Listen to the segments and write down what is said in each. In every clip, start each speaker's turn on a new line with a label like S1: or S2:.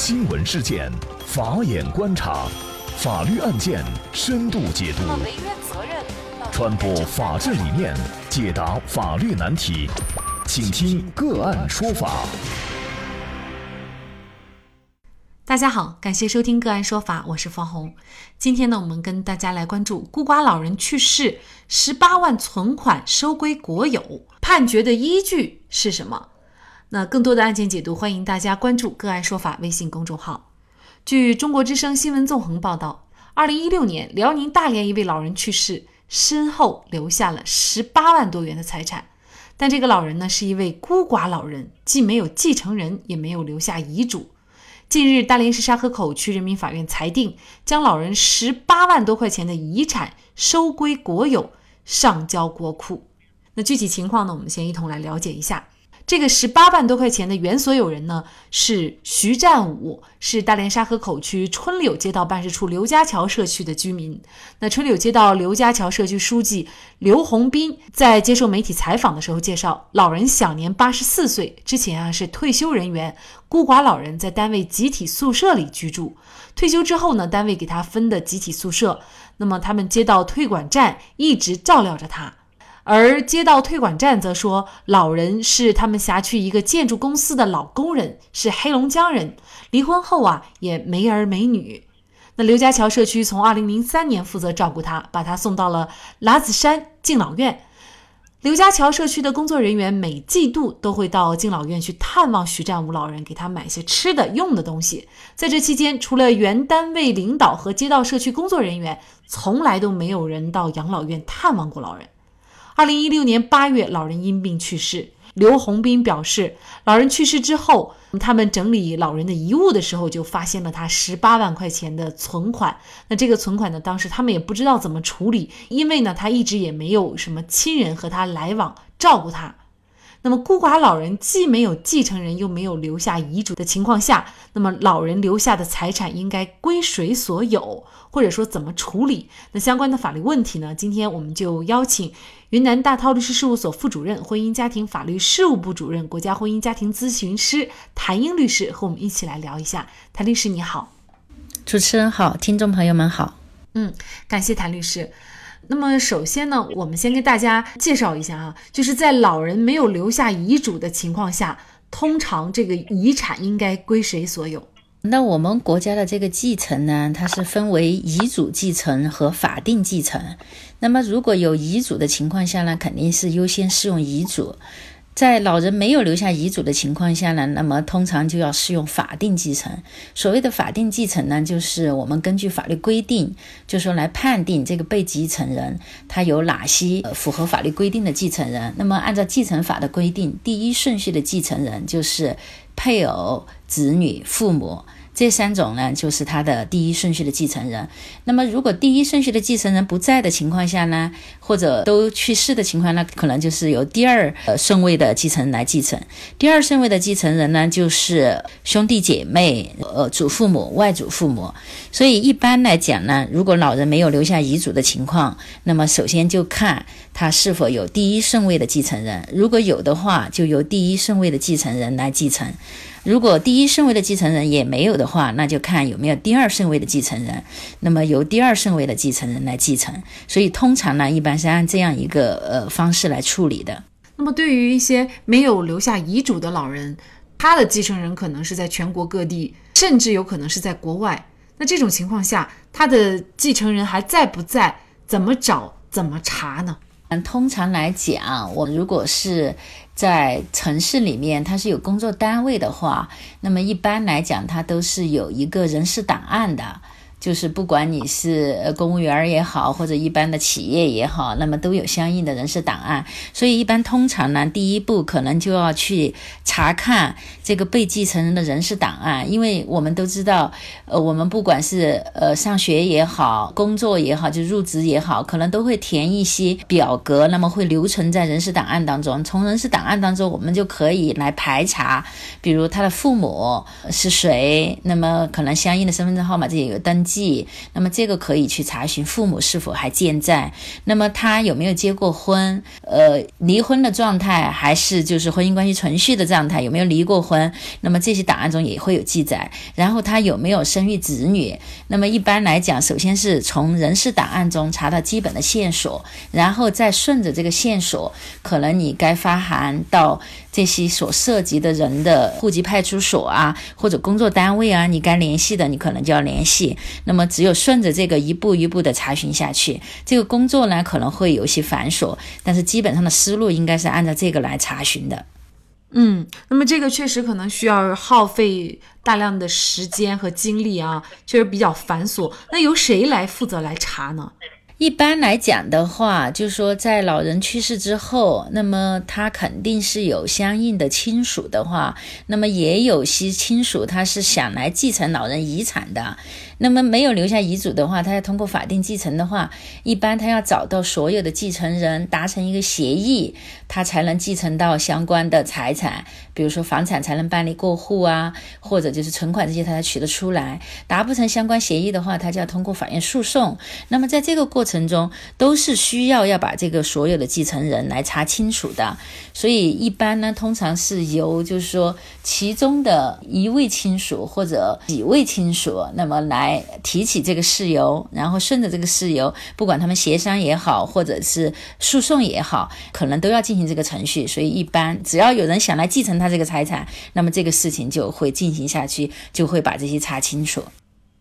S1: 新闻事件，法眼观察，法律案件深度解读，传播法治理念，解答法律难题，请听个案说法。
S2: 大家好，感谢收听个案说法，我是方红。今天呢，我们跟大家来关注孤寡老人去世，十八万存款收归国有，判决的依据是什么？那更多的案件解读，欢迎大家关注“个案说法”微信公众号。据中国之声新闻纵横报道，二零一六年，辽宁大连一位老人去世，身后留下了十八万多元的财产。但这个老人呢，是一位孤寡老人，既没有继承人，也没有留下遗嘱。近日，大连市沙河口区人民法院裁定，将老人十八万多块钱的遗产收归国有，上交国库。那具体情况呢？我们先一同来了解一下。这个十八万多块钱的原所有人呢是徐占武，是大连沙河口区春柳街道办事处刘家桥社区的居民。那春柳街道刘家桥社区书记刘洪斌在接受媒体采访的时候介绍，老人享年八十四岁，之前啊是退休人员，孤寡老人在单位集体宿舍里居住。退休之后呢，单位给他分的集体宿舍，那么他们街道退管站一直照料着他。而街道退管站则说，老人是他们辖区一个建筑公司的老工人，是黑龙江人，离婚后啊也没儿没女。那刘家桥社区从二零零三年负责照顾他，把他送到了喇子山敬老院。刘家桥社区的工作人员每季度都会到敬老院去探望徐占武老人，给他买些吃的用的东西。在这期间，除了原单位领导和街道社区工作人员，从来都没有人到养老院探望过老人。二零一六年八月，老人因病去世。刘洪斌表示，老人去世之后，他们整理老人的遗物的时候，就发现了他十八万块钱的存款。那这个存款呢，当时他们也不知道怎么处理，因为呢，他一直也没有什么亲人和他来往照顾他。那么孤寡老人既没有继承人，又没有留下遗嘱的情况下，那么老人留下的财产应该归谁所有，或者说怎么处理？那相关的法律问题呢？今天我们就邀请云南大韬律师事务所副主任、婚姻家庭法律事务部主任、国家婚姻家庭咨询师谭英律师和我们一起来聊一下。谭律师你好，
S3: 主持人好，听众朋友们好。
S2: 嗯，感谢谭律师。那么首先呢，我们先给大家介绍一下啊，就是在老人没有留下遗嘱的情况下，通常这个遗产应该归谁所有？
S3: 那我们国家的这个继承呢，它是分为遗嘱继承和法定继承。那么如果有遗嘱的情况下呢，肯定是优先适用遗嘱。在老人没有留下遗嘱的情况下呢，那么通常就要适用法定继承。所谓的法定继承呢，就是我们根据法律规定，就说来判定这个被继承人他有哪些符合法律规定的继承人。那么按照继承法的规定，第一顺序的继承人就是配偶、子女、父母。这三种呢，就是他的第一顺序的继承人。那么，如果第一顺序的继承人不在的情况下呢，或者都去世的情况，那可能就是由第二顺位的继承人来继承。第二顺位的继承人呢，就是兄弟姐妹、呃祖父母、外祖父母。所以一般来讲呢，如果老人没有留下遗嘱的情况，那么首先就看他是否有第一顺位的继承人。如果有的话，就由第一顺位的继承人来继承。如果第一顺位的继承人也没有的话，那就看有没有第二顺位的继承人，那么由第二顺位的继承人来继承。所以通常呢，一般是按这样一个呃方式来处理的。
S2: 那么对于一些没有留下遗嘱的老人，他的继承人可能是在全国各地，甚至有可能是在国外。那这种情况下，他的继承人还在不在？怎么找？怎么查呢？
S3: 嗯，通常来讲，我如果是。在城市里面，它是有工作单位的话，那么一般来讲，它都是有一个人事档案的。就是不管你是公务员也好，或者一般的企业也好，那么都有相应的人事档案。所以一般通常呢，第一步可能就要去查看这个被继承人的人事档案，因为我们都知道，呃，我们不管是呃上学也好，工作也好，就入职也好，可能都会填一些表格，那么会留存在人事档案当中。从人事档案当中，我们就可以来排查，比如他的父母是谁，那么可能相应的身份证号码这也有登。记，那么这个可以去查询父母是否还健在，那么他有没有结过婚，呃，离婚的状态还是就是婚姻关系存续的状态，有没有离过婚，那么这些档案中也会有记载。然后他有没有生育子女，那么一般来讲，首先是从人事档案中查到基本的线索，然后再顺着这个线索，可能你该发函到。这些所涉及的人的户籍派出所啊，或者工作单位啊，你该联系的，你可能就要联系。那么，只有顺着这个一步一步的查询下去，这个工作呢可能会有些繁琐，但是基本上的思路应该是按照这个来查询的。
S2: 嗯，那么这个确实可能需要耗费大量的时间和精力啊，确实比较繁琐。那由谁来负责来查呢？
S3: 一般来讲的话，就是说，在老人去世之后，那么他肯定是有相应的亲属的话，那么也有些亲属他是想来继承老人遗产的。那么没有留下遗嘱的话，他要通过法定继承的话，一般他要找到所有的继承人达成一个协议，他才能继承到相关的财产，比如说房产才能办理过户啊，或者就是存款这些他才取得出来。达不成相关协议的话，他就要通过法院诉讼。那么在这个过程中，都是需要要把这个所有的继承人来查清楚的。所以一般呢，通常是由就是说其中的一位亲属或者几位亲属，那么来。提起这个事由，然后顺着这个事由，不管他们协商也好，或者是诉讼也好，可能都要进行这个程序。所以，一般只要有人想来继承他这个财产，那么这个事情就会进行下去，就会把这些查清楚。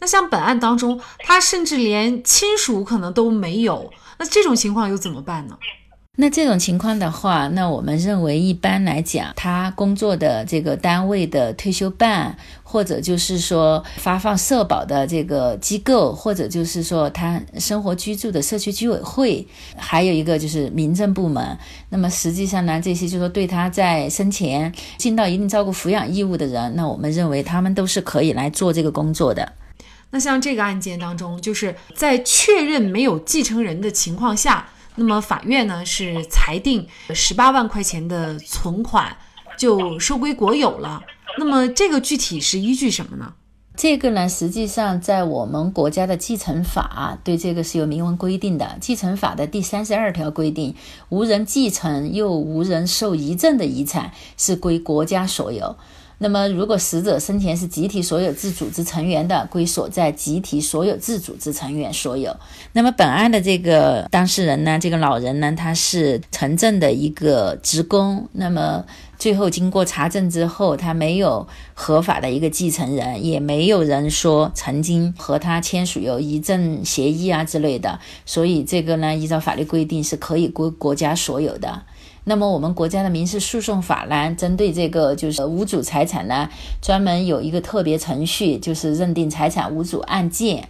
S2: 那像本案当中，他甚至连亲属可能都没有，那这种情况又怎么办呢？
S3: 那这种情况的话，那我们认为一般来讲，他工作的这个单位的退休办，或者就是说发放社保的这个机构，或者就是说他生活居住的社区居委会，还有一个就是民政部门。那么实际上呢，这些就是说对他在生前尽到一定照顾抚养义务的人，那我们认为他们都是可以来做这个工作的。
S2: 那像这个案件当中，就是在确认没有继承人的情况下。那么法院呢是裁定十八万块钱的存款就收归国有了。那么这个具体是依据什么呢？
S3: 这个呢，实际上在我们国家的继承法对这个是有明文规定的。继承法的第三十二条规定，无人继承又无人受遗赠的遗产是归国家所有。那么，如果死者生前是集体所有制组织成员的，归所在集体所有制组织成员所有。那么，本案的这个当事人呢，这个老人呢，他是城镇的一个职工。那么，最后经过查证之后，他没有合法的一个继承人，也没有人说曾经和他签署有遗赠协议啊之类的，所以这个呢，依照法律规定是可以归国家所有的。那么我们国家的民事诉讼法呢，针对这个就是无主财产呢，专门有一个特别程序，就是认定财产无主案件。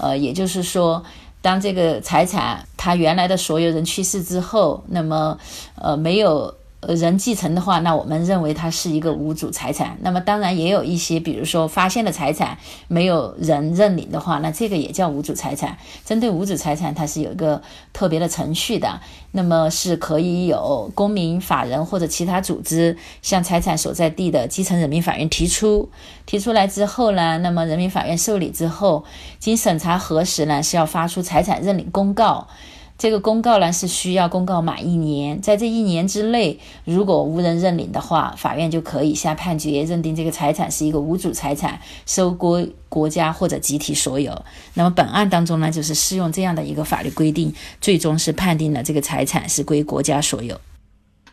S3: 呃，也就是说，当这个财产他原来的所有人去世之后，那么呃没有。呃，人继承的话，那我们认为它是一个无主财产。那么当然也有一些，比如说发现的财产没有人认领的话，那这个也叫无主财产。针对无主财产，它是有一个特别的程序的。那么是可以有公民、法人或者其他组织向财产所在地的基层人民法院提出，提出来之后呢，那么人民法院受理之后，经审查核实呢，是要发出财产认领公告。这个公告呢是需要公告满一年，在这一年之内，如果无人认领的话，法院就可以下判决，认定这个财产是一个无主财产，收归国家或者集体所有。那么本案当中呢，就是适用这样的一个法律规定，最终是判定了这个财产是归国家所有。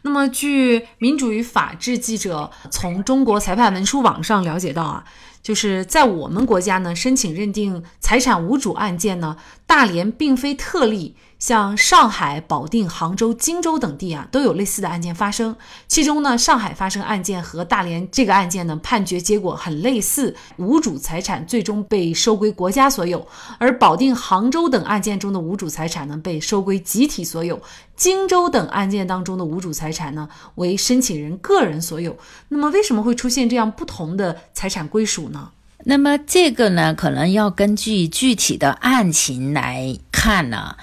S2: 那么，据民主与法治记者从中国裁判文书网上了解到啊。就是在我们国家呢，申请认定财产无主案件呢，大连并非特例，像上海、保定、杭州、荆州等地啊，都有类似的案件发生。其中呢，上海发生案件和大连这个案件呢，判决结果很类似，无主财产最终被收归国家所有；而保定、杭州等案件中的无主财产呢，被收归集体所有；荆州等案件当中的无主财产呢，为申请人个人所有。那么，为什么会出现这样不同的财产归属呢？
S3: 那么这个呢，可能要根据具体的案情来看呢。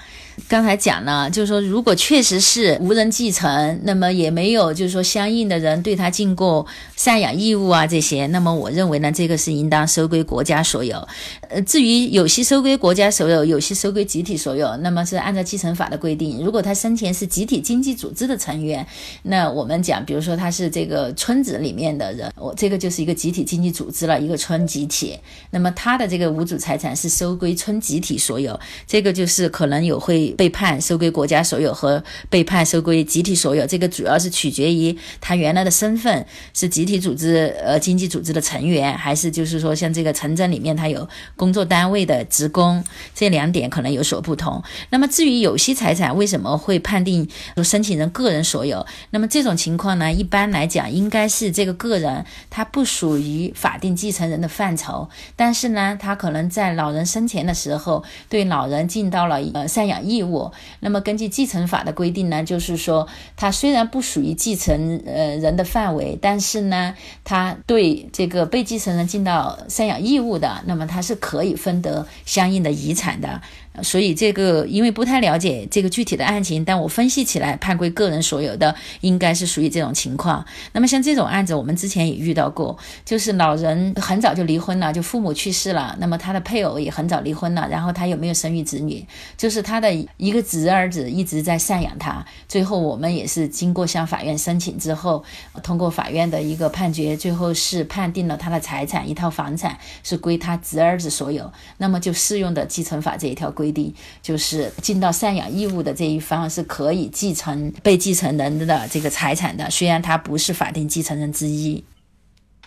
S3: 刚才讲了，就是说，如果确实是无人继承，那么也没有就是说相应的人对他尽过赡养义务啊这些，那么我认为呢，这个是应当收归国家所有。呃，至于有些收归国家所有，有些收归集体所有，那么是按照继承法的规定，如果他生前是集体经济组织的成员，那我们讲，比如说他是这个村子里面的人，我这个就是一个集体经济组织了，一个村集体，那么他的这个无主财产是收归村集体所有，这个就是可能有会被判收归国家所有和被判收归集体所有，这个主要是取决于他原来的身份是集体组织呃经济组织的成员，还是就是说像这个城镇里面他有。工作单位的职工，这两点可能有所不同。那么至于有息财产为什么会判定申请人个人所有？那么这种情况呢，一般来讲应该是这个个人他不属于法定继承人的范畴，但是呢，他可能在老人生前的时候对老人尽到了呃赡养义义务。那么根据继承法的规定呢，就是说他虽然不属于继承呃人的范围，但是呢，他对这个被继承人尽到赡养义务的，那么他是可。以分得相应的遗产的。所以这个因为不太了解这个具体的案情，但我分析起来判归个人所有的应该是属于这种情况。那么像这种案子，我们之前也遇到过，就是老人很早就离婚了，就父母去世了，那么他的配偶也很早离婚了，然后他有没有生育子女？就是他的一个侄儿子一直在赡养他。最后我们也是经过向法院申请之后，通过法院的一个判决，最后是判定了他的财产一套房产是归他侄儿子所有，那么就适用的继承法这一条规。规定就是尽到赡养义务的这一方是可以继承被继承人的这个财产的，虽然他不是法定继承人之一。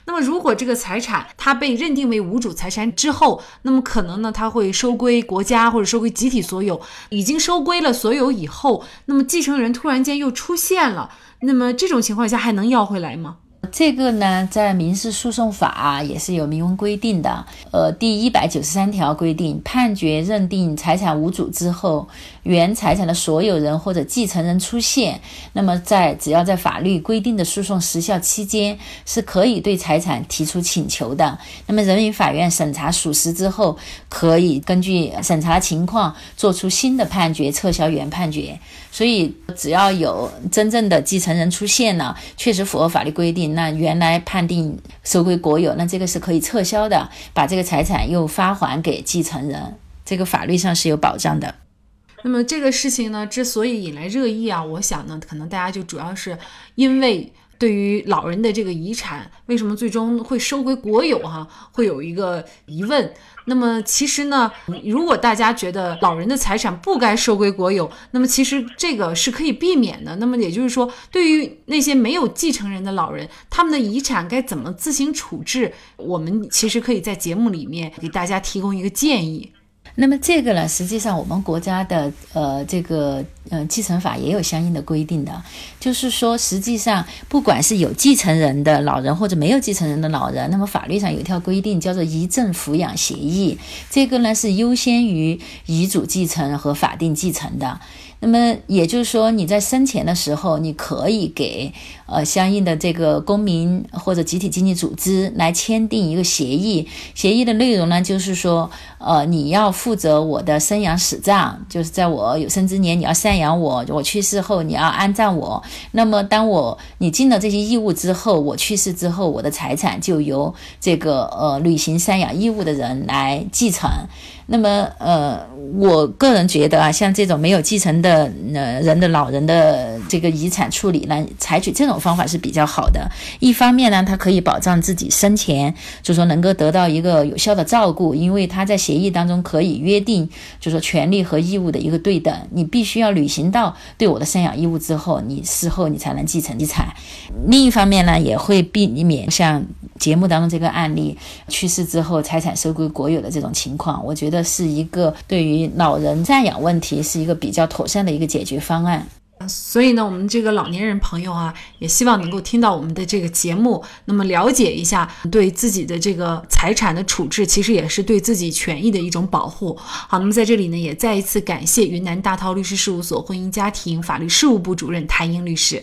S2: 那么，如果这个财产它被认定为无主财产之后，那么可能呢，它会收归国家或者收归集体所有。已经收归了所有以后，那么继承人突然间又出现了，那么这种情况下还能要回来吗？
S3: 这个呢，在民事诉讼法也是有明文规定的。呃，第一百九十三条规定，判决认定财产无主之后，原财产的所有人或者继承人出现，那么在只要在法律规定的诉讼时效期间，是可以对财产提出请求的。那么人民法院审查属实之后，可以根据审查情况作出新的判决，撤销原判决。所以，只要有真正的继承人出现了，确实符合法律规定，那原来判定收归国有，那这个是可以撤销的，把这个财产又发还给继承人，这个法律上是有保障的。
S2: 那么这个事情呢，之所以引来热议啊，我想呢，可能大家就主要是因为。对于老人的这个遗产，为什么最终会收归国有？哈，会有一个疑问。那么其实呢，如果大家觉得老人的财产不该收归国有，那么其实这个是可以避免的。那么也就是说，对于那些没有继承人的老人，他们的遗产该怎么自行处置？我们其实可以在节目里面给大家提供一个建议。
S3: 那么这个呢，实际上我们国家的呃这个呃继承法也有相应的规定的，就是说实际上不管是有继承人的老人或者没有继承人的老人，那么法律上有一条规定叫做遗赠抚养协议，这个呢是优先于遗嘱继承和法定继承的。那么也就是说，你在生前的时候，你可以给呃相应的这个公民或者集体经济组织来签订一个协议。协议的内容呢，就是说，呃，你要负责我的生养死葬，就是在我有生之年你要赡养我，我去世后你要安葬我。那么，当我你尽了这些义务之后，我去世之后，我的财产就由这个呃履行赡养义务的人来继承。那么，呃，我个人觉得啊，像这种没有继承的呃人的老人的这个遗产处理呢，采取这种方法是比较好的。一方面呢，它可以保障自己生前就说能够得到一个有效的照顾，因为他在协议当中可以约定，就说权利和义务的一个对等。你必须要履行到对我的赡养义务之后，你事后你才能继承遗产。另一方面呢，也会避免像节目当中这个案例去世之后财产收归国有的这种情况。我觉得。是一个对于老人赡养问题是一个比较妥善的一个解决方案，
S2: 所以呢，我们这个老年人朋友啊，也希望能够听到我们的这个节目，那么了解一下对自己的这个财产的处置，其实也是对自己权益的一种保护。好，那么在这里呢，也再一次感谢云南大韬律师事务所婚姻家庭法律事务部主任谭英律师。